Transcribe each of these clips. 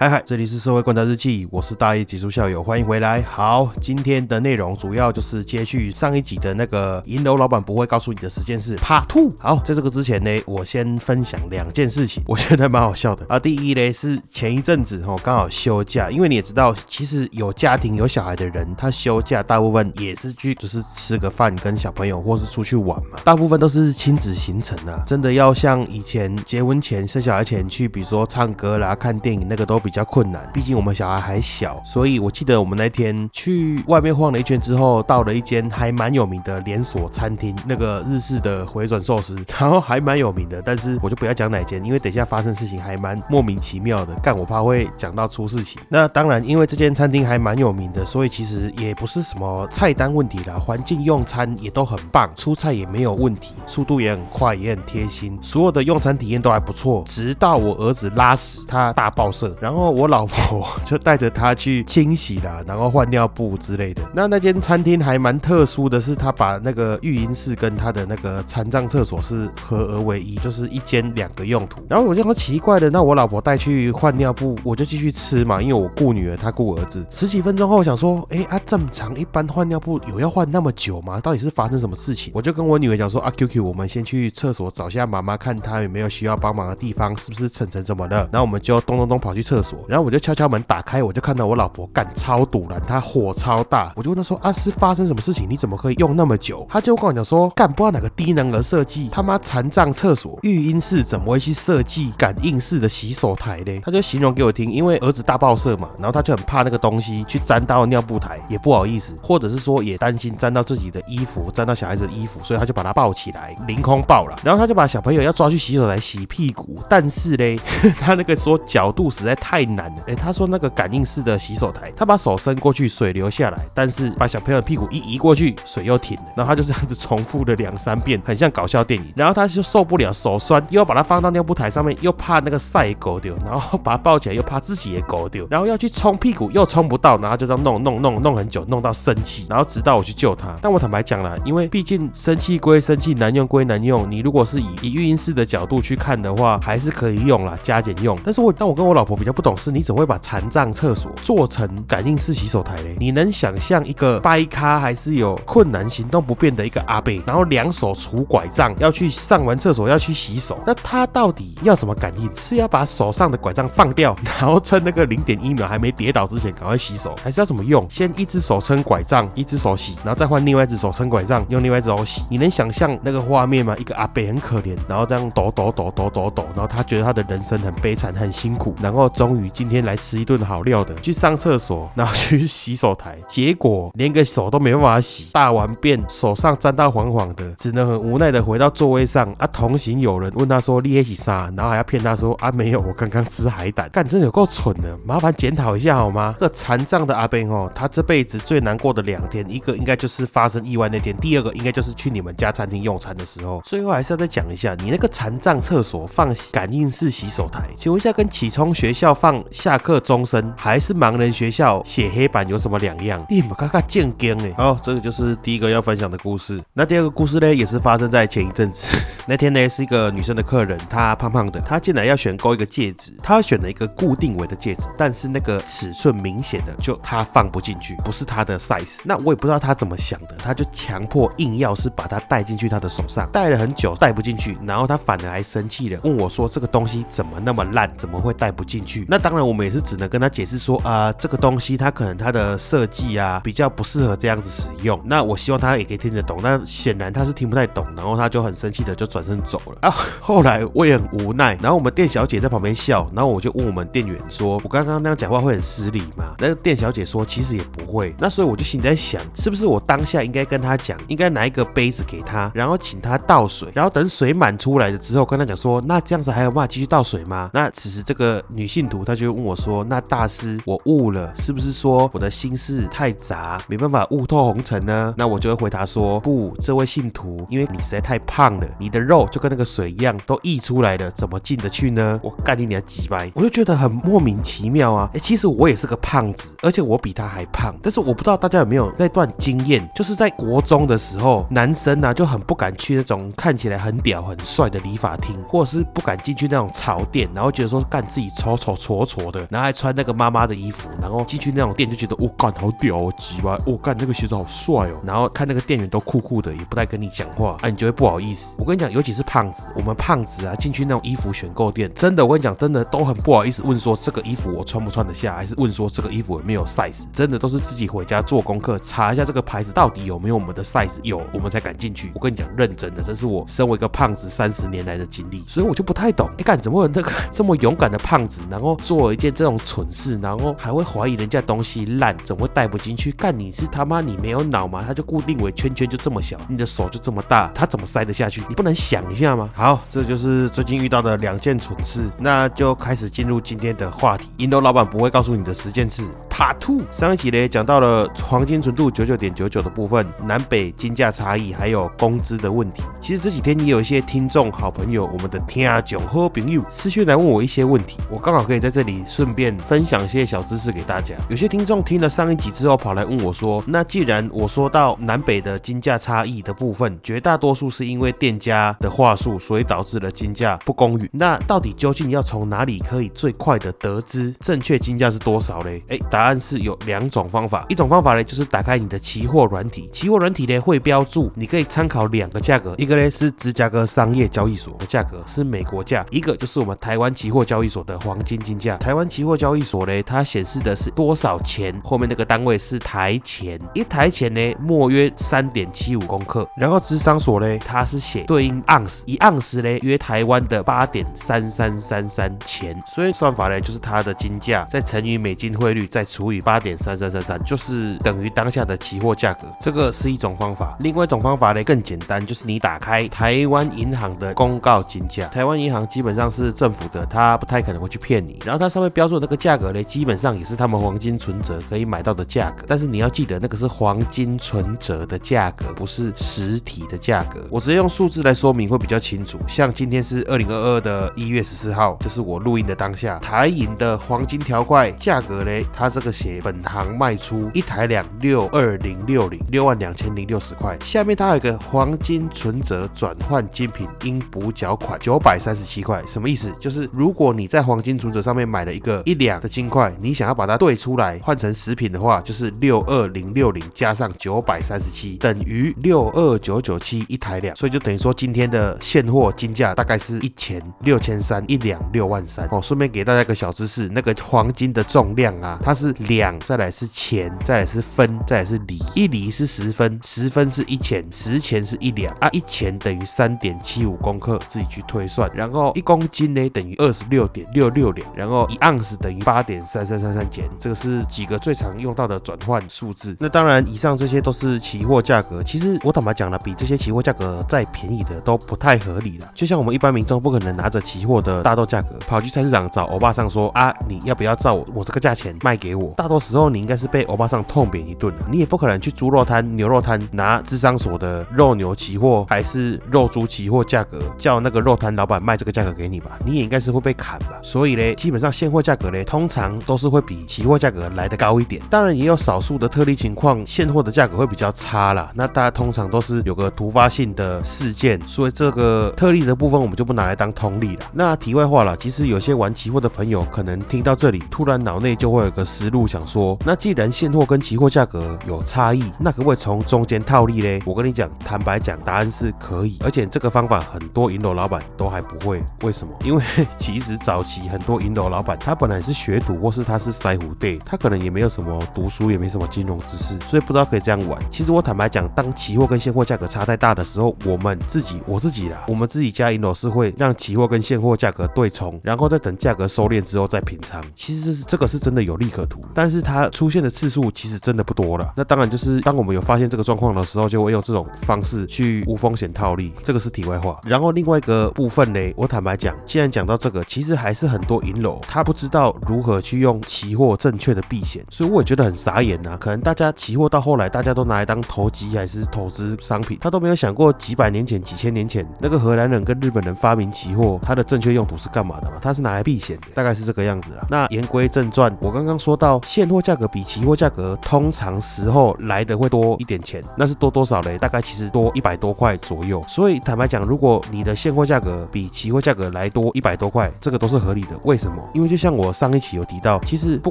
嗨嗨，这里是社会观察日记，我是大一技术校友，欢迎回来。好，今天的内容主要就是接续上一集的那个银楼老板不会告诉你的十件事 Part Two。好，在这个之前呢，我先分享两件事情，我觉得蛮好笑的啊。第一呢是前一阵子哦，刚好休假，因为你也知道，其实有家庭有小孩的人，他休假大部分也是去就是吃个饭，跟小朋友或是出去玩嘛，大部分都是亲子行程啊。真的要像以前结婚前生小孩前去，比如说唱歌啦、看电影，那个都比。比较困难，毕竟我们小孩还小，所以我记得我们那天去外面晃了一圈之后，到了一间还蛮有名的连锁餐厅，那个日式的回转寿司，然后还蛮有名的，但是我就不要讲哪间，因为等一下发生事情还蛮莫名其妙的，干我怕会讲到出事情。那当然，因为这间餐厅还蛮有名的，所以其实也不是什么菜单问题啦，环境用餐也都很棒，出菜也没有问题，速度也很快，也很贴心，所有的用餐体验都还不错。直到我儿子拉屎，他大爆射，然后。然后我老婆就带着他去清洗啦，然后换尿布之类的。那那间餐厅还蛮特殊的是，他把那个育婴室跟他的那个残障厕所是合而为一，就是一间两个用途。然后我就说奇怪的，那我老婆带去换尿布，我就继续吃嘛，因为我顾女儿，她顾儿子。十几分钟后想说，哎啊，这么长，一般换尿布有要换那么久吗？到底是发生什么事情？我就跟我女儿讲说，啊，Q Q，我们先去厕所找下妈妈，看她有没有需要帮忙的地方，是不是晨晨怎么了？然后我们就咚咚咚跑去厕所。然后我就敲敲门，打开我就看到我老婆干超堵然，她火超大，我就问她说啊是发生什么事情？你怎么可以用那么久？她就跟我讲说干不知道哪个低能儿设计他妈残障厕所育婴室怎么会去设计感应式的洗手台嘞？她就形容给我听，因为儿子大爆射嘛，然后她就很怕那个东西去沾到尿布台，也不好意思，或者是说也担心沾到自己的衣服，沾到小孩子的衣服，所以她就把它抱起来，凌空抱了，然后她就把小朋友要抓去洗手台洗屁股，但是嘞，他那个说角度实在太太难了。哎，他说那个感应式的洗手台，他把手伸过去，水流下来，但是把小朋友的屁股一移过去，水又停了。然后他就这样子重复了两三遍，很像搞笑电影。然后他就受不了，手酸，又要把它放到尿布台上面，又怕那个晒狗丢，然后把它抱起来，又怕自己也狗丢，然后要去冲屁股，又冲不到，然后就这样弄弄弄弄很久，弄到生气，然后直到我去救他。但我坦白讲了，因为毕竟生气归生气，难用归难用，你如果是以以育婴室的角度去看的话，还是可以用啦，加减用。但是我但我跟我老婆比较不懂事，你怎会把残障厕所做成感应式洗手台嘞？你能想象一个掰咖还是有困难行动不便的一个阿贝，然后两手拄拐杖要去上完厕所要去洗手，那他到底要什么感应？是要把手上的拐杖放掉，然后趁那个零点一秒还没跌倒之前赶快洗手，还是要怎么用？先一只手撑拐杖，一只手洗，然后再换另外一只手撑拐杖，用另外一只手洗？你能想象那个画面吗？一个阿贝很可怜，然后这样抖抖抖抖抖抖，然后他觉得他的人生很悲惨很辛苦，然后终于今天来吃一顿好料的，去上厕所，然后去洗手台，结果连个手都没办法洗，大完便手上沾到黄黄的，只能很无奈的回到座位上。啊，同行有人问他说：“你也洗啥？”然后还要骗他说：“啊，没有，我刚刚吃海胆。”干，真的有够蠢的，麻烦检讨一下好吗？这残障的阿贝哦，他这辈子最难过的两天，一个应该就是发生意外那天，第二个应该就是去你们家餐厅用餐的时候。最后还是要再讲一下，你那个残障厕所放感应式洗手台，请问一下，跟启聪学校放下课钟声，还是盲人学校写黑板有什么两样？你们看看见惊哎！好，这个就是第一个要分享的故事。那第二个故事呢，也是发生在前一阵子。那天呢，是一个女生的客人，她胖胖的，她进来要选购一个戒指，她选了一个固定围的戒指，但是那个尺寸明显的就她放不进去，不是她的 size。那我也不知道她怎么想的，她就强迫硬要是把它戴进去她的手上，戴了很久戴不进去，然后她反而还生气了，问我说这个东西怎么那么烂，怎么会戴不进去？那当然我们也是只能跟她解释说啊，这个东西它可能它的设计啊比较不适合这样子使用。那我希望她也可以听得懂，那显然她是听不太懂，然后她就很生气的就转身走了啊。后来我也很无奈，然后我们店小姐在旁边笑，然后我就问我们店员说，我刚刚那样讲话会很失礼吗？那个店小姐说其实也不会。那所以我就心里在想，是不是我当下应该跟她讲，应该拿一个杯子给她，然后请她倒水，然后等水满出来了之后跟她讲说，那这样子还有办法继续倒水吗？那此时这个女性徒他就问我说：“那大师，我悟了，是不是说我的心事太杂，没办法悟透红尘呢？”那我就会回答说：“不，这位信徒，因为你实在太胖了，你的肉就跟那个水一样都溢出来了，怎么进得去呢？”我干你娘鸡掰！我就觉得很莫名其妙啊！哎，其实我也是个胖子，而且我比他还胖，但是我不知道大家有没有那段经验，就是在国中的时候，男生呢就很不敢去那种看起来很屌很帅的理发厅，或者是不敢进去那种潮店，然后觉得说干自己丑丑丑挫挫的，然后还穿那个妈妈的衣服，然后进去那种店就觉得我干好屌哦，鸡巴，我干那个鞋子好帅哦，然后看那个店员都酷酷的，也不太跟你讲话，啊，你就会不好意思。我跟你讲，尤其是胖子，我们胖子啊进去那种衣服选购店，真的，我跟你讲，真的都很不好意思问说这个衣服我穿不穿得下，还是问说这个衣服有没有 size，真的都是自己回家做功课，查一下这个牌子到底有没有我们的 size，有我们才敢进去。我跟你讲，认真的，这是我身为一个胖子三十年来的经历，所以我就不太懂，你干怎么有那个这么勇敢的胖子，然后做一件这种蠢事，然后还会怀疑人家东西烂，怎么会带不进去？干你是他妈你没有脑吗？他就固定为圈圈就这么小，你的手就这么大，他怎么塞得下去？你不能想一下吗？好，这就是最近遇到的两件蠢事，那就开始进入今天的话题。银楼老板不会告诉你的十件事，Part Two。上一集呢讲到了黄金纯度九九点九九的部分，南北金价差异，还有工资的问题。其实这几天也有一些听众好朋友，我们的听众和朋友私讯来问我一些问题，我刚好可以在这里顺便分享些小知识给大家。有些听众听了上一集之后，跑来问我说：“那既然我说到南北的金价差异的部分，绝大多数是因为店家的话术，所以导致了金价不公允。那到底究竟要从哪里可以最快的得知正确金价是多少嘞？哎，答案是有两种方法。一种方法呢，就是打开你的期货软体，期货软体呢会标注，你可以参考两个价格，一个呢是芝加哥商业交易所的价格，是美国价；一个就是我们台湾期货交易所的黄金金价。台湾期货交易所呢，它显示的是多少钱，后面那个单位是台钱，一台钱呢，墨约三点七五公克。然后芝商所呢，它是写对应盎司，一盎司呢约台湾的八点三三三三钱。所以算法呢，就是它的金价再乘以美金汇率，再除以八点三三三三，就是等于当下的期货价格。这个是一种方法。另外一种方法呢，更简单，就是你打开台湾银行的公告金价。台湾银行基本上是政府的，它不太可能会去骗你。然后它上面标注的那个价格呢，基本上也是他们黄金存折可以买到的价格。但是你要记得，那个是黄金存折的价格，不是实体的价格。我直接用数字来说明会比较清楚。像今天是二零二二的一月十四号，就是我录音的当下，台银的黄金条块价格呢，它这个写本行卖出一台两六二零六零六万两千零六十块。下面它有一个黄金存折转换金品应补缴款九百三十七块，什么意思？就是如果你在黄金存折上面买了一个一两的金块，你想要把它兑出来换成食品的话，就是六二零六零加上九百三十七等于六二九九七一台两，所以就等于说今天的现货金价大概是一千六千三一两六万三哦。顺便给大家一个小知识，那个黄金的重量啊，它是两，再来是钱，再来是分，再来是厘，一厘是十分，十分是一钱，十钱是一两啊，一钱等于三点七五公克，自己去推算。然后一公斤呢等于二十六点六六两，然一盎司等于八点三三三三钱，这个是几个最常用到的转换数字。那当然，以上这些都是期货价格。其实我坦白讲了，比这些期货价格再便宜的都不太合理了。就像我们一般民众不可能拿着期货的大豆价格跑去菜市场找欧巴桑说啊，你要不要照我这个价钱卖给我？大多时候你应该是被欧巴桑痛扁一顿的。你也不可能去猪肉摊、牛肉摊拿智商所的肉牛期货还是肉猪期货价格叫那个肉摊老板卖这个价格给你吧？你也应该是会被砍吧？所以呢，基基本上现货价格呢，通常都是会比期货价格来的高一点。当然也有少数的特例情况，现货的价格会比较差啦。那大家通常都是有个突发性的事件，所以这个特例的部分我们就不拿来当通例了。那题外话了，其实有些玩期货的朋友可能听到这里，突然脑内就会有个思路，想说，那既然现货跟期货价格有差异，那可不可以从中间套利嘞？我跟你讲，坦白讲，答案是可以，而且这个方法很多银楼老板都还不会。为什么？因为 其实早期很多银楼老板，他本来是学徒，或是他是腮胡队，他可能也没有什么读书，也没什么金融知识，所以不知道可以这样玩。其实我坦白讲，当期货跟现货价格差太大的时候，我们自己，我自己啦，我们自己家银楼是会让期货跟现货价格对冲，然后再等价格收敛之后再平仓。其实是这个是真的有利可图，但是它出现的次数其实真的不多了。那当然就是当我们有发现这个状况的时候，就会用这种方式去无风险套利，这个是题外话。然后另外一个部分呢，我坦白讲，既然讲到这个，其实还是很多银楼他不知道如何去用期货正确的避险，所以我也觉得很傻眼呐。可能大家期货到后来，大家都拿来当投机还是投资商品，他都没有想过几百年前、几千年前那个荷兰人跟日本人发明期货，它的正确用途是干嘛的嘛？它是拿来避险的，大概是这个样子啊。那言归正传，我刚刚说到现货价格比期货价格通常时候来的会多一点钱，那是多多少嘞？大概其实多一百多块左右。所以坦白讲，如果你的现货价格比期货价格来多一百多块，这个都是合理的。为什么？因为就像我上一期有提到，其实不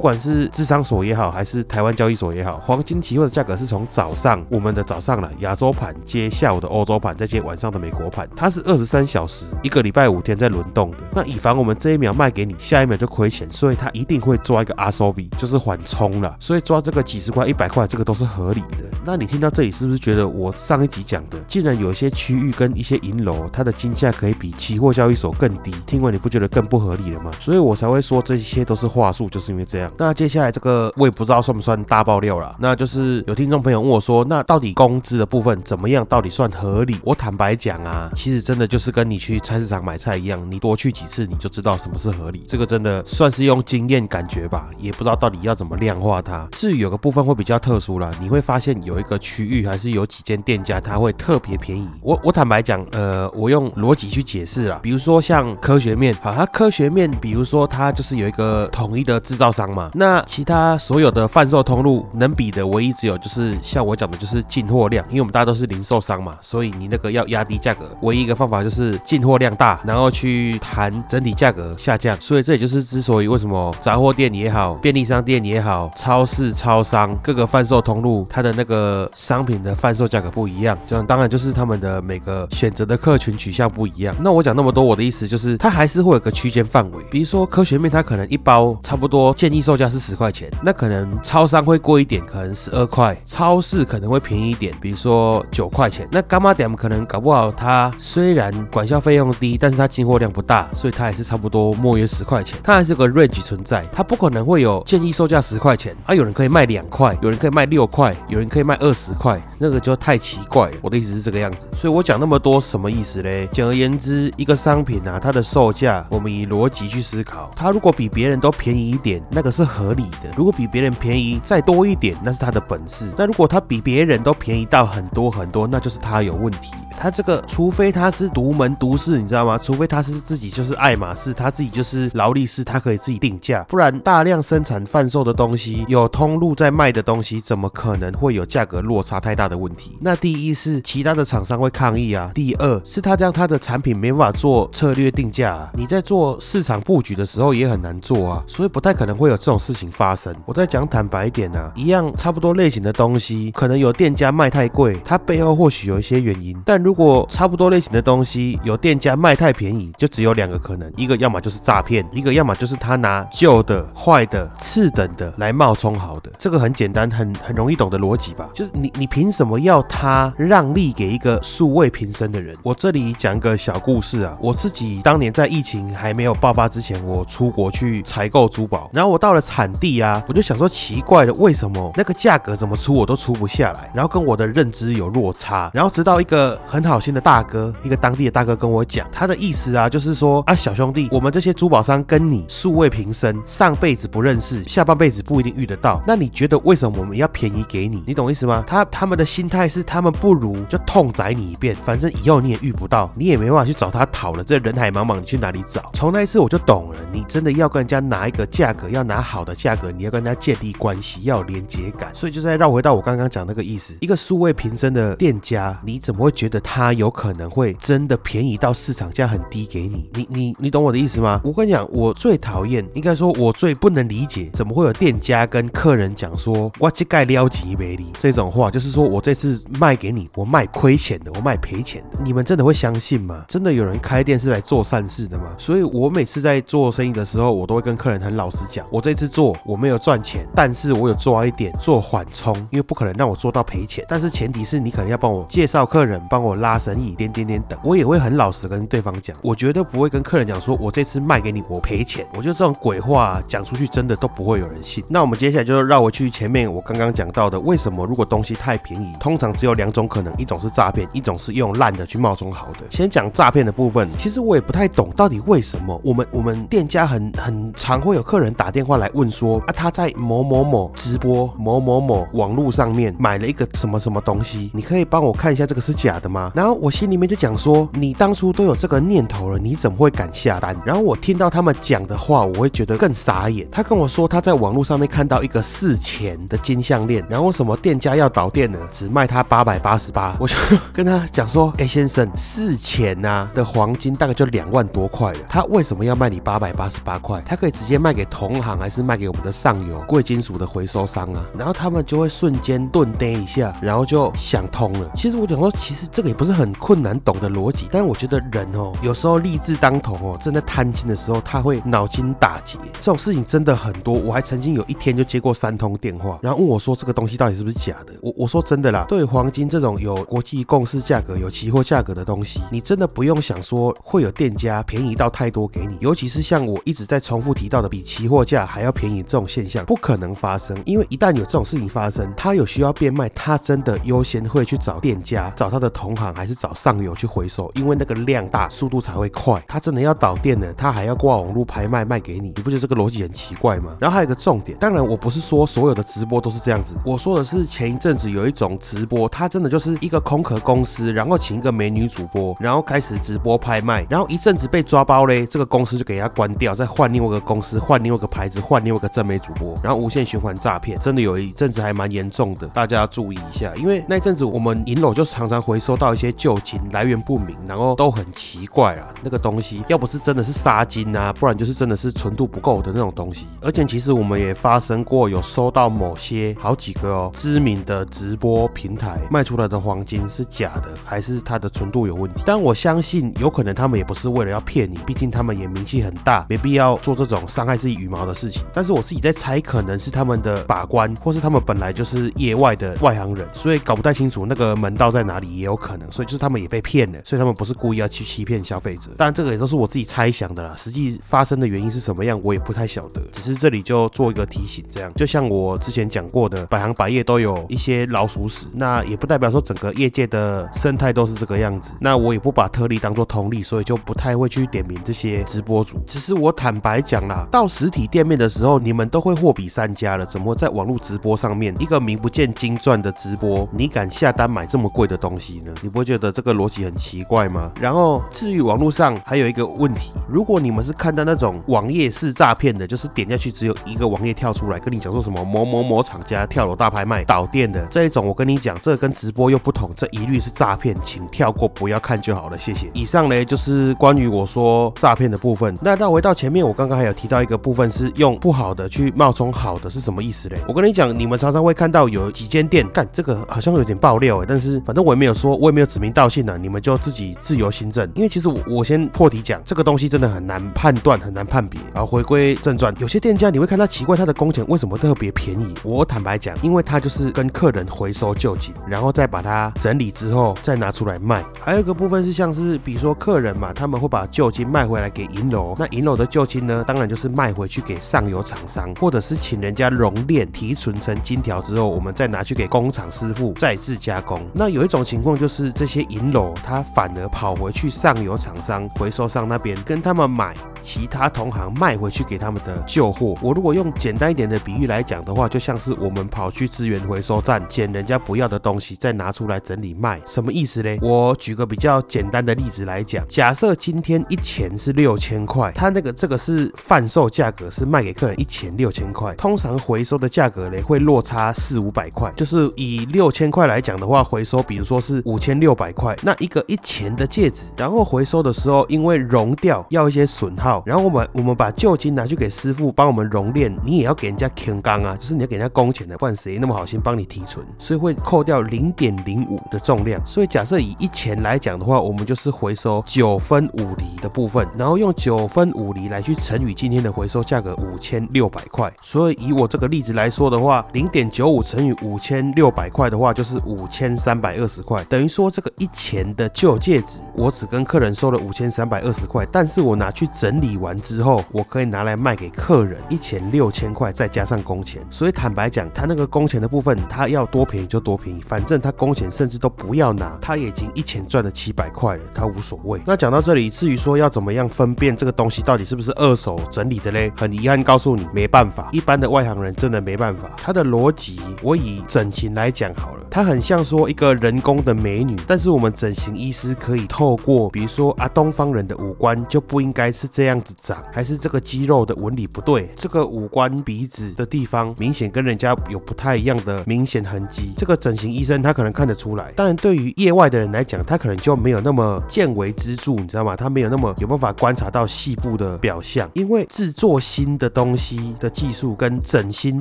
管是智商所也好，还是台湾交易所也好，黄金期货的价格是从早上我们的早上了亚洲盘接下午的欧洲盘，再接晚上的美国盘，它是二十三小时一个礼拜五天在轮动的。那以防我们这一秒卖给你，下一秒就亏钱，所以它一定会抓一个 R O V，就是缓冲了。所以抓这个几十块、一百块，这个都是合理的。那你听到这里是不是觉得我上一集讲的，既然有一些区域跟一些银楼，它的金价可以比期货交易所更低？听完你不觉得更不合理了吗？所以我才会说这些都是话术，就是因为这样。那接下来这个我也不知道算不算大爆料了。那就是有听众朋友问我说，那到底工资的部分怎么样？到底算合理？我坦白讲啊，其实真的就是跟你去菜市场买菜一样，你多去几次你就知道什么是合理。这个真的算是用经验感觉吧，也不知道到底要怎么量化它。至于有个部分会比较特殊了，你会发现有一个区域还是有几间店家它会特别便宜。我我坦白讲，呃，我用逻辑去解释了，比如说像科学面，好，它科学面，比如说它就是有一个统一的制造商嘛，那其他所有的贩售通路能比的唯一只有就是像我讲的，就是进货量，因为我们大家都是零售商嘛，所以你那个要压低价格，唯一一个方法就是进货量大，然后去谈整体价格下降。所以这也就是之所以为什么杂货店也好，便利商店也好，超市、超商各个贩售通路，它的那个商品的贩售价格不一样，这样当然就是他们的每个选择的客群取向不一样。那我讲那么多，我的意思就是它还是会有个区间范围，比如说科学面，它可能一包差不多建议售价是十块钱，那可能超商会贵一点，可能十二块，超市可能会便宜一点，比如说九块钱。那干妈点可能搞不好它虽然管销费用低，但是它进货量不大，所以它还是差不多莫约十块钱，它还是个 range 存在，它不可能会有建议售价十块钱啊，有人可以卖两块，有人可以卖六块，有人可以卖二十块，那个就太奇怪了。我的意思是这个样子，所以我讲那么多什么意思嘞？简而言之，一个商品啊，它的售价，我们以逻辑去思考，他如果比别人都便宜一点，那个是合理的；如果比别人便宜再多一点，那是他的本事。那如果他比别人都便宜到很多很多，那就是他有问题。他这个，除非他是独门独市，你知道吗？除非他是自己就是爱马仕，他自己就是劳力士，他可以自己定价，不然大量生产贩售的东西，有通路在卖的东西，怎么可能会有价格落差太大的问题？那第一是其他的厂商会抗议啊，第二是他这样他的产品没办法做策略定价，啊，你在做市场布局的时候时候也很难做啊，所以不太可能会有这种事情发生。我再讲坦白一点啊，一样差不多类型的东西，可能有店家卖太贵，它背后或许有一些原因，但如果差不多类型的东西有店家卖太便宜，就只有两个可能，一个要么就是诈骗，一个要么就是他拿旧的、坏的、次等的来冒充好的。这个很简单，很很容易懂的逻辑吧？就是你你凭什么要他让利给一个素未平生的人？我这里讲个小故事啊，我自己当年在疫情还没有爆发之前，我出国去采购珠宝，然后我到了产地啊，我就想说奇怪的，为什么那个价格怎么出我都出不下来，然后跟我的认知有落差，然后直到一个很。很好心的大哥，一个当地的大哥跟我讲，他的意思啊，就是说啊，小兄弟，我们这些珠宝商跟你素未平生，上辈子不认识，下半辈子不一定遇得到。那你觉得为什么我们要便宜给你？你懂意思吗？他他们的心态是，他们不如就痛宰你一遍，反正以后你也遇不到，你也没办法去找他讨了。这人海茫茫，你去哪里找？从那一次我就懂了，你真的要跟人家拿一个价格，要拿好的价格，你要跟人家建立关系，要有连接感。所以就在绕回到我刚刚讲那个意思，一个素未平生的店家，你怎么会觉得？他有可能会真的便宜到市场价很低给你，你你你懂我的意思吗？我跟你讲，我最讨厌，应该说我最不能理解，怎么会有店家跟客人讲说“我这盖撩几美里”这种话，就是说我这次卖给你，我卖亏钱的，我卖赔钱的，你们真的会相信吗？真的有人开店是来做善事的吗？所以我每次在做生意的时候，我都会跟客人很老实讲，我这次做我没有赚钱，但是我有抓一点做缓冲，因为不可能让我做到赔钱，但是前提是你可能要帮我介绍客人，帮我。拉生意，点点点等，我也会很老实的跟对方讲，我绝对不会跟客人讲说，我这次卖给你，我赔钱。我觉得这种鬼话讲出去，真的都不会有人信。那我们接下来就绕回去前面我刚刚讲到的，为什么如果东西太便宜，通常只有两种可能，一种是诈骗，一种是用烂的去冒充好的。先讲诈骗的部分，其实我也不太懂，到底为什么我们我们店家很很常会有客人打电话来问说啊，他在某某某直播某某某网络上面买了一个什么什么东西，你可以帮我看一下这个是假的吗？然后我心里面就讲说，你当初都有这个念头了，你怎么会敢下单？然后我听到他们讲的话，我会觉得更傻眼。他跟我说他在网络上面看到一个四钱的金项链，然后什么店家要倒店了，只卖他八百八十八，我就跟他讲说，哎先生，四钱呐的黄金大概就两万多块了，他为什么要卖你八百八十八块？他可以直接卖给同行，还是卖给我们的上游贵金属的回收商啊？然后他们就会瞬间顿呆一下，然后就想通了。其实我讲说，其实这个也不是很困难懂的逻辑，但我觉得人哦，有时候立志当头哦，正在贪心的时候，他会脑筋打结，这种事情真的很多。我还曾经有一天就接过三通电话，然后问我说这个东西到底是不是假的？我我说真的啦，对黄金这种有国际共识价格、有期货价格的东西，你真的不用想说会有店家便宜到太多给你，尤其是像我一直在重复提到的比期货价还要便宜这种现象，不可能发生。因为一旦有这种事情发生，他有需要变卖，他真的优先会去找店家、找他的同行，还是找上游去回收？因为那个量大，速度才会快。他真的要倒店了，他还要挂网络拍卖卖给你，你不觉得这个逻辑很奇怪吗？然后还有一个重点，当然我不是说所有的直播都是这样子，我说的是前一阵子有一种直播，它真的就是一个空壳公司，然后请一个美女主播，然后开始直播拍卖，然后一阵子被抓包嘞，这个公司就给他关掉，再换另外一个公司，换另外一个牌子，换另外一个正美主播，然后无限循环诈骗，真的有一阵子还蛮严重的，大家要注意一下，因为那阵子我们银楼就常常回收到一些旧金，来源不明，然后都很奇怪啊，那个东西要不是真的是沙金啊，不然就是真的是纯度不够的那种东西，而且其实我们也发生过有收到某些好几个哦知名的直播平台卖出来的黄金是假的，还是它的纯度有问题？但我相信有可能他们也不是为了要骗你，毕竟他们也名气很大，没必要做这种伤害自己羽毛的事情。但是我自己在猜，可能是他们的把关，或是他们本来就是业外的外行人，所以搞不太清楚那个门道在哪里，也有可能。所以就是他们也被骗了，所以他们不是故意要去欺骗消费者。当然这个也都是我自己猜想的啦，实际发生的原因是什么样，我也不太晓得。只是这里就做一个提醒，这样就像我之前讲过的，百行百业都有一些老鼠屎，那也不代表说整个业界的生态都是这个样子。那我也不把特例当做通例，所以就不太会去点名这些直播主。只是是我坦白讲啦，到实体店面的时候，你们都会货比三家了，怎么在网络直播上面一个名不见经传的直播，你敢下单买这么贵的东西呢？你不会觉得这个逻辑很奇怪吗？然后至于网络上还有一个问题，如果你们是看到那种网页式诈骗的，就是点下去只有一个网页跳出来，跟你讲说什么某某某厂家跳楼大拍卖倒店的这一种，我跟你讲，这跟直播又不同，这一律是诈骗，请跳过不要看就好了，谢谢。以上呢就是关于我说诈骗的部分。那让我回到前面，我刚刚还有提到一个部分是用不好的去冒充好的，是什么意思嘞？我跟你讲，你们常常会看到有几间店干这个好像有点爆料哎，但是反正我也没有说，我也没有指名道姓啊，你们就自己自由行政。因为其实我我先破题讲，这个东西真的很难判断，很难判别。然后回归正传，有些店家你会看到奇怪，他的工钱为什么特别便宜？我坦白讲，因为他就是跟客人回收旧金，然后再把它整理之后再拿出来卖。还有一个部分是像是比如说客人嘛，他们会把旧金卖回来给银楼，那银楼的旧金呢，当然就是卖回去给上游厂商，或者是请人家熔炼提纯成金条之后，我们再拿去给工厂师傅再制加工。那有一种情况就是这些银楼他反而跑回去上游厂商回收商那边跟他们买其他同行卖回去给他们的旧货。我如果用简单一点的比喻来讲的话，就像是我们跑去资源回收站捡人家不要的东西，再拿出来整理卖，什么意思呢？我举个比较简单的例子来讲，假设今天一钱是六千块，他那个这个是贩售价格是卖给客人一钱六千块，通常回收的价格呢会落差四五百块，就是以六千块来讲的话，回收比如说是五千六百块，那一个一钱的戒指，然后回收的时候因为熔掉要一些损耗，然后我们我们把旧金拿去给师傅帮我们熔炼，你也要给人家坑钢啊，就是你要给人家工钱的，不然谁那么好心帮你提纯，所以会扣掉零点零五的重量，所以假设以一钱来讲的话，我们就是回收九分五厘的部分，然后用九分五厘来去乘以今天的回收价格五千六百块，所以以我这个例子来说的话，零点九五乘以五千六百块的话，就是五千三百二十块，等于说这个一钱的旧戒指，我只跟客人收了五千三百二十块，但是我拿去整理完之后，我可以拿来卖给客人，一钱六千块，再加上工钱。所以坦白讲，他那个工钱的部分，他要多便宜就多便宜，反正他工钱甚至都不要拿，他已经一钱赚了七百块了，他无所谓。那讲到这里，至于说要怎么样分辨这个东西到底是不是二手整理的嘞？很遗憾告诉你，没办法，一般的外行人真的没办法。他的逻辑，我以整形来讲好了，他很像说一个人工的美女，但是我们整形医师可以透过，比如说啊，东方人的五官就不应该是这样样子长，还是这个肌肉的纹理不对，这个五官鼻子的地方明显跟人家有不太一样的明显痕迹，这个整形医生他可能看得出来。当然，对于业外的人来讲，他可能就没有那么见微知著，你知道吗？他没有那么有办法观察到细部的表象，因为制作新的东西的技术跟整新、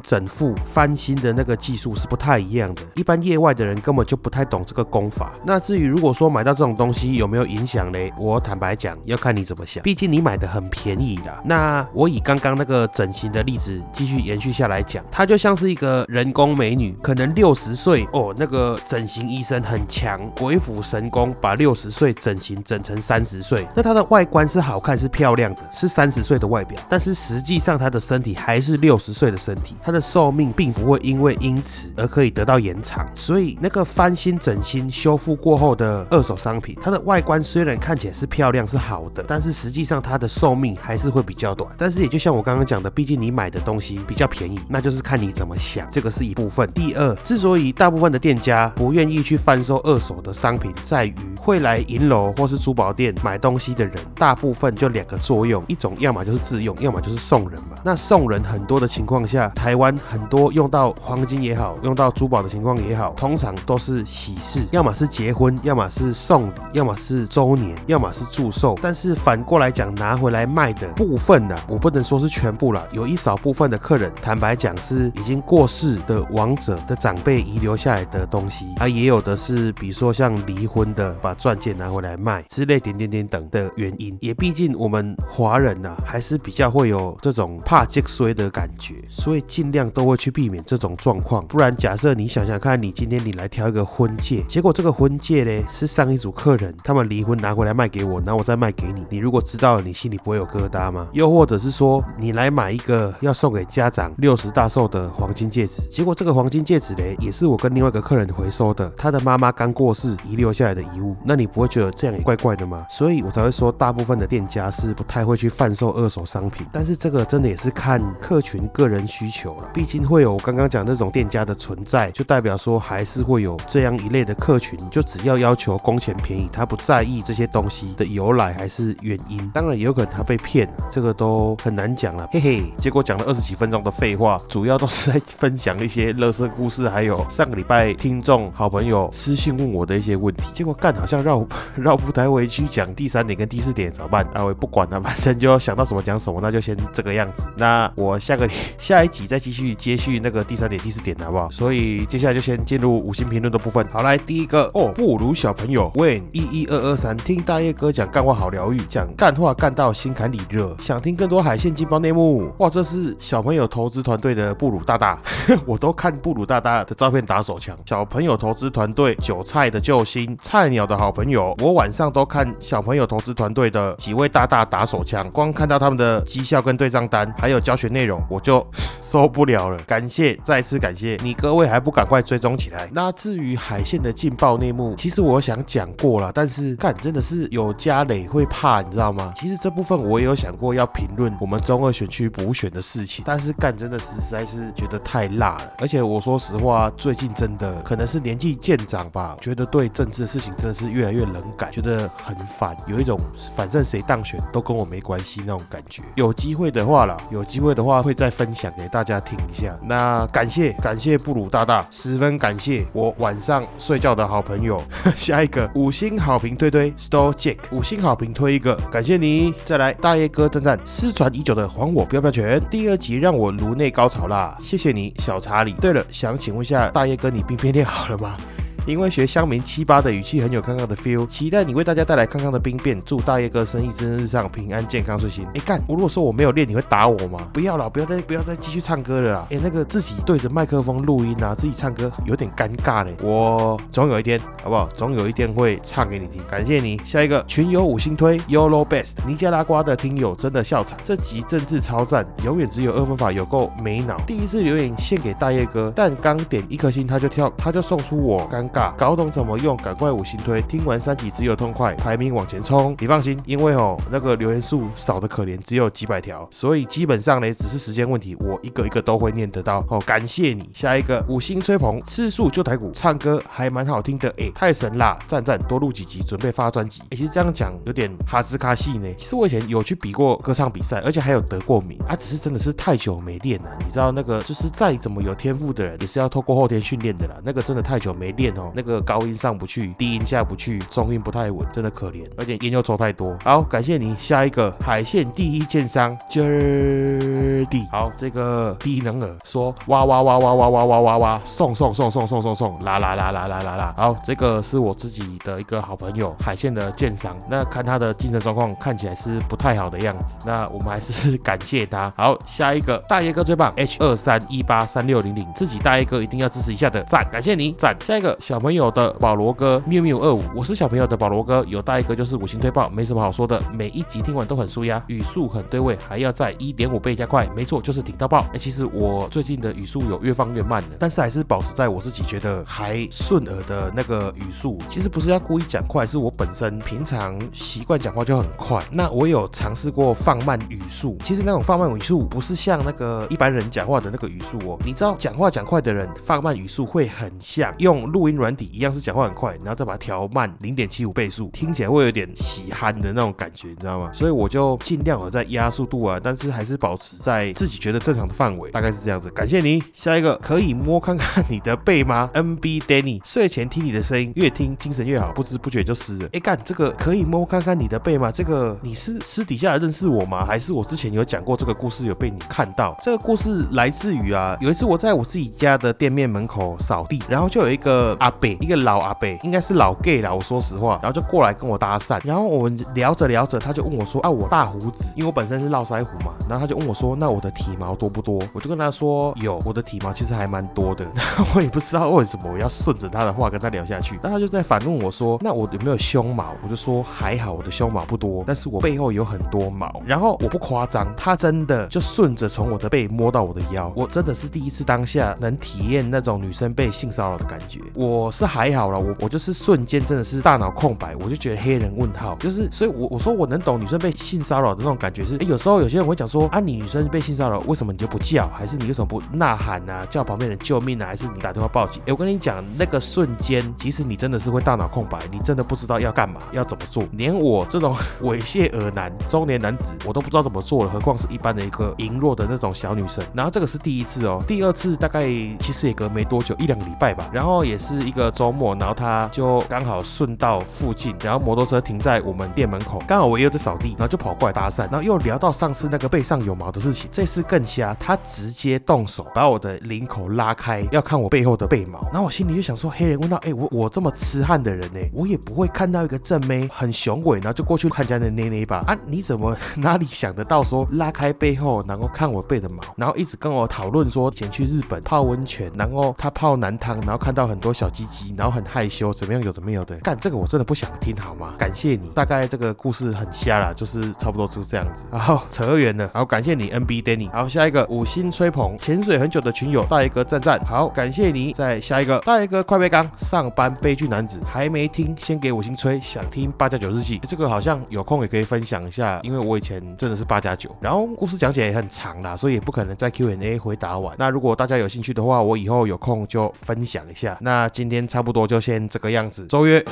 整复、翻新的那个技术是不太一样的。一般业外的人根本就不太懂这个功法。那至于如果说买到这种东西有没有影响嘞？我坦白讲，要看你怎么想。毕竟你买的很便宜的。那我以刚刚那个整形的例子继续延续下来讲，它就像是一个人工美女，可能六十岁哦，那个整形医生很强，鬼斧神工把六十岁整形整成三十岁。那它的外观是好看是漂亮的，是三十岁的外表，但是实际上她的身体还是六十岁的身体，她的寿命并不会因为因此而可以得到延长。所以那个翻新整新修复过后的二手商品，它的外观虽然看起来是漂亮是好的，但是实际上它的寿寿命还是会比较短。但是也就像我刚刚讲的，毕竟你买的东西比较便宜，那就是看你怎么想，这个是一部分。第二，之所以大部分的店家不愿意去贩售二手的商品，在于会来银楼或是珠宝店买东西的人，大部分就两个作用，一种要么就是自用，要么就是送人嘛。那送人很多的情况下，台湾很多用到黄金也好，用到珠宝的情况也好，通常都是喜事，要么是结婚，要么是送礼，要么是周年，要么是祝寿。但是反过来讲，拿回来来卖的部分呢，我不能说是全部了，有一少部分的客人，坦白讲是已经过世的亡者的长辈遗留下来的东西，啊，也有的是，比如说像离婚的，把钻戒拿回来卖之类点点点等的原因。也毕竟我们华人呐，还是比较会有这种怕积衰的感觉，所以尽量都会去避免这种状况。不然，假设你想想看，你今天你来挑一个婚戒，结果这个婚戒呢是上一组客人他们离婚拿回来卖给我，然后我再卖给你，你如果知道了，你心里不会有疙瘩吗？又或者是说，你来买一个要送给家长六十大寿的黄金戒指，结果这个黄金戒指嘞也是我跟另外一个客人回收的，他的妈妈刚过世遗留下来的遗物，那你不会觉得这样也怪怪的吗？所以我才会说，大部分的店家是不太会去贩售二手商品，但是这个真的也是看客群个人需求了，毕竟会有我刚刚讲那种店家的存在，就代表说还是会有这样一类的客群，就只要要求工钱便宜，他不在意这些东西的由来还是原因，当然也有可能他被骗了，这个都很难讲了，嘿嘿。结果讲了二十几分钟的废话，主要都是在分享一些乐色故事，还有上个礼拜听众好朋友私信问我的一些问题，结果干好像绕 绕不太回去讲第三点跟第四点怎么办？啊，我也不管了，反正就要想到什么讲什么，那就先这个样子。那我下个 下一集再继续接续那个第三点、第四点，好不好？所以接下来就先进入五星评论的部分。好，来第一个哦，不如小朋友问一一二二三，听大叶哥讲干话好疗愈，讲干话干到心坎里热，想听更多海鲜劲爆内幕。哇，这是小朋友投资团队的布鲁大大，我都看布鲁大大的照片打手枪。小朋友投资团队韭菜的救星，菜鸟的好朋友，我晚上都看小朋友投资团队的几位大大打手枪，光看到他们的绩效跟对账单，还有教学内容，我就 受不了了。感谢，再次感谢你各位，还不赶快追踪起来？那至于海线的劲爆内幕，其实我想讲过了，但是干真的是有家累会怕，你知道吗？其实这部分我也有想过要评论我们中二选区补选的事情，但是干真的实在是觉得太辣了。而且我说实话，最近真的可能是年纪渐长吧，觉得对政治的事情真的是越来越冷感，觉得很烦，有一种反正谁当选都跟我没关系那种感觉。有机会的话啦，有机会的话会再分享给大家听一下。那感谢感谢布鲁大大，十分感谢我晚上睡觉的好朋友。下一个五星好评推推 Store Jack，五星好评推一个，感谢你。再来大叶哥征战失传已久的还我飘飘拳，第二集让我颅内高潮啦，谢谢你小查理。对了，想请问一下大叶哥，你冰片练好了吗？因为学乡民七八的语气很有康康的 feel，期待你为大家带来康康的兵变，祝大叶哥生意蒸蒸日上，平安健康顺心。哎干，我如果说我没有练，你会打我吗？不要了，不要再不要再继续唱歌了啦。哎，那个自己对着麦克风录音啊，自己唱歌有点尴尬嘞。我总有一天，好不好？总有一天会唱给你听。感谢你，下一个群友五星推 Yolo Best，尼加拉瓜的听友真的笑场，这集政治超赞，永远只有二分法，有够没脑。第一次留言献给大叶哥，但刚点一颗星他就跳，他就送出我尴尬，搞懂怎么用，赶快五星推。听完三集只有痛快，排名往前冲。你放心，因为哦那个留言数少的可怜，只有几百条，所以基本上呢只是时间问题，我一个一个都会念得到。哦，感谢你。下一个五星吹捧，次数就台鼓，唱歌还蛮好听的，哎，太神啦！赞赞，多录几集，准备发专辑。哎，其实这样讲有点哈斯卡戏呢。其实我以前有去比过歌唱比赛，而且还有得过名啊，只是真的是太久没练了。你知道那个就是再怎么有天赋的人，也是要透过后天训练的啦。那个真的太久没练哦，那个高音上不去，低音下不去，中音不太稳，真的可怜。而且烟又抽太多。好，感谢你。下一个海线第一建商 Jerdy，好，这个低能儿说哇哇哇哇哇哇哇哇哇，送送送送送送送，啦啦啦啦啦啦啦。好，这个是我自己的一个好朋友海线的建商，那看他的精神状况看起来是不太好的样子，那我们还是感谢他。好，下一个大爷哥最棒 H 二三一八三六零零，自己大爷哥一定要支持一下的，赞，感谢你赞。下一个小朋友的保罗哥缪缪二五，我是小朋友的保罗哥，有大一哥就是五星推爆，没什么好说的，每一集听完都很舒压，语速很对位，还要在一点五倍加快，没错，就是顶到爆。哎，其实我最近的语速有越放越慢的，但是还是保持在我自己觉得还顺耳的那个语速。其实不是要故意讲快，是我本身平常习惯讲话就很快。那我有尝试过放慢语速，其实那种放慢语速不是像那个一般人讲话的那个语速哦。你知道讲话讲快的人放慢语速会很像用录音软体一样，是讲话很快，然后再把它调慢零点七五倍速，听起来会有点喜憨的那种感觉，你知道吗？所以我就尽量有在压速度啊，但是还是保持在自己觉得正常的范围，大概是这样子。感谢你，下一个可以摸看看你的背吗？NB Danny，睡前听你的声音，越听精神越好，不知不觉就湿了。哎干，这个可以摸看看你的背吗？这个你是私底下认识我吗？还是我之前有讲过这个故事有被你看到？这个故事来自于啊，有一次我在我自己家的店面门口扫地，然后就有一个阿伯，一个老阿伯，应该是老 gay 啦，我说实话，然后就过来跟我搭讪，然后我们聊着聊着，他就问我说啊，我大胡子，因为我本身是络腮胡嘛，然后他就问我说，那我的体毛多不多？我就跟他说有，我的体毛其实还蛮多的。然后我也不知道为什么我要顺着他的话跟他聊下去，那他就在反问我说，那我有没有胸毛？我就说还好，我的胸毛不多，但是我背后有很多毛。然后我不夸张，他真的就顺着从我的背摸到我的腰，我真的是第一次当下能体验那种女生被性骚扰的感觉。我我是还好了，我我就是瞬间真的是大脑空白，我就觉得黑人问号，就是所以，我我说我能懂女生被性骚扰的那种感觉是，哎，有时候有些人会讲说啊，你女生被性骚扰，为什么你就不叫，还是你为什么不呐喊啊，叫旁边人救命啊，还是你打电话报警？哎，我跟你讲，那个瞬间，其实你真的是会大脑空白，你真的不知道要干嘛，要怎么做，连我这种猥亵耳男中年男子，我都不知道怎么做了，何况是一般的一个羸弱的那种小女生。然后这个是第一次哦，第二次大概其实也隔没多久，一两个礼拜吧。然后也是一个周末，然后他就刚好顺道附近，然后摩托车停在我们店门口，刚好我又在扫地，然后就跑过来搭讪，然后又聊到上次那个背上有毛的事情。这次更瞎，他直接动手把我的领口拉开，要看我背后的背毛。然后我心里就想说，黑人问到，哎，我我这么痴汉的人呢，我也不会看到一个正妹很雄伟，然后就过去看家的捏捏吧？啊，你怎么哪里想得到说拉开背后，然后看我背的毛，然后一直跟我讨论说，前去日本泡温泉，然后他泡男汤，然后看到很多小鸡鸡，然后很害羞，怎么样有的没有的？干这个我真的不想听好吗？感谢你，大概这个故事很瞎啦，就是差不多就是这样子。然后扯远了，好感谢你 NB Danny。好下一个五星吹捧，潜水很久的群友大一哥赞赞。好感谢你，再下一个大一哥快背刚上班悲剧男子还没听，先给五星吹，想听八加九日记，这个好像有空也可以分享一下，因为我以前真的是八加九，然后故事讲起来也很长啦，所以也不可能在 Q&A 回答完。那如果大家有兴趣的话，我以后有空就分享一下。那今今天差不多就先这个样子，周约。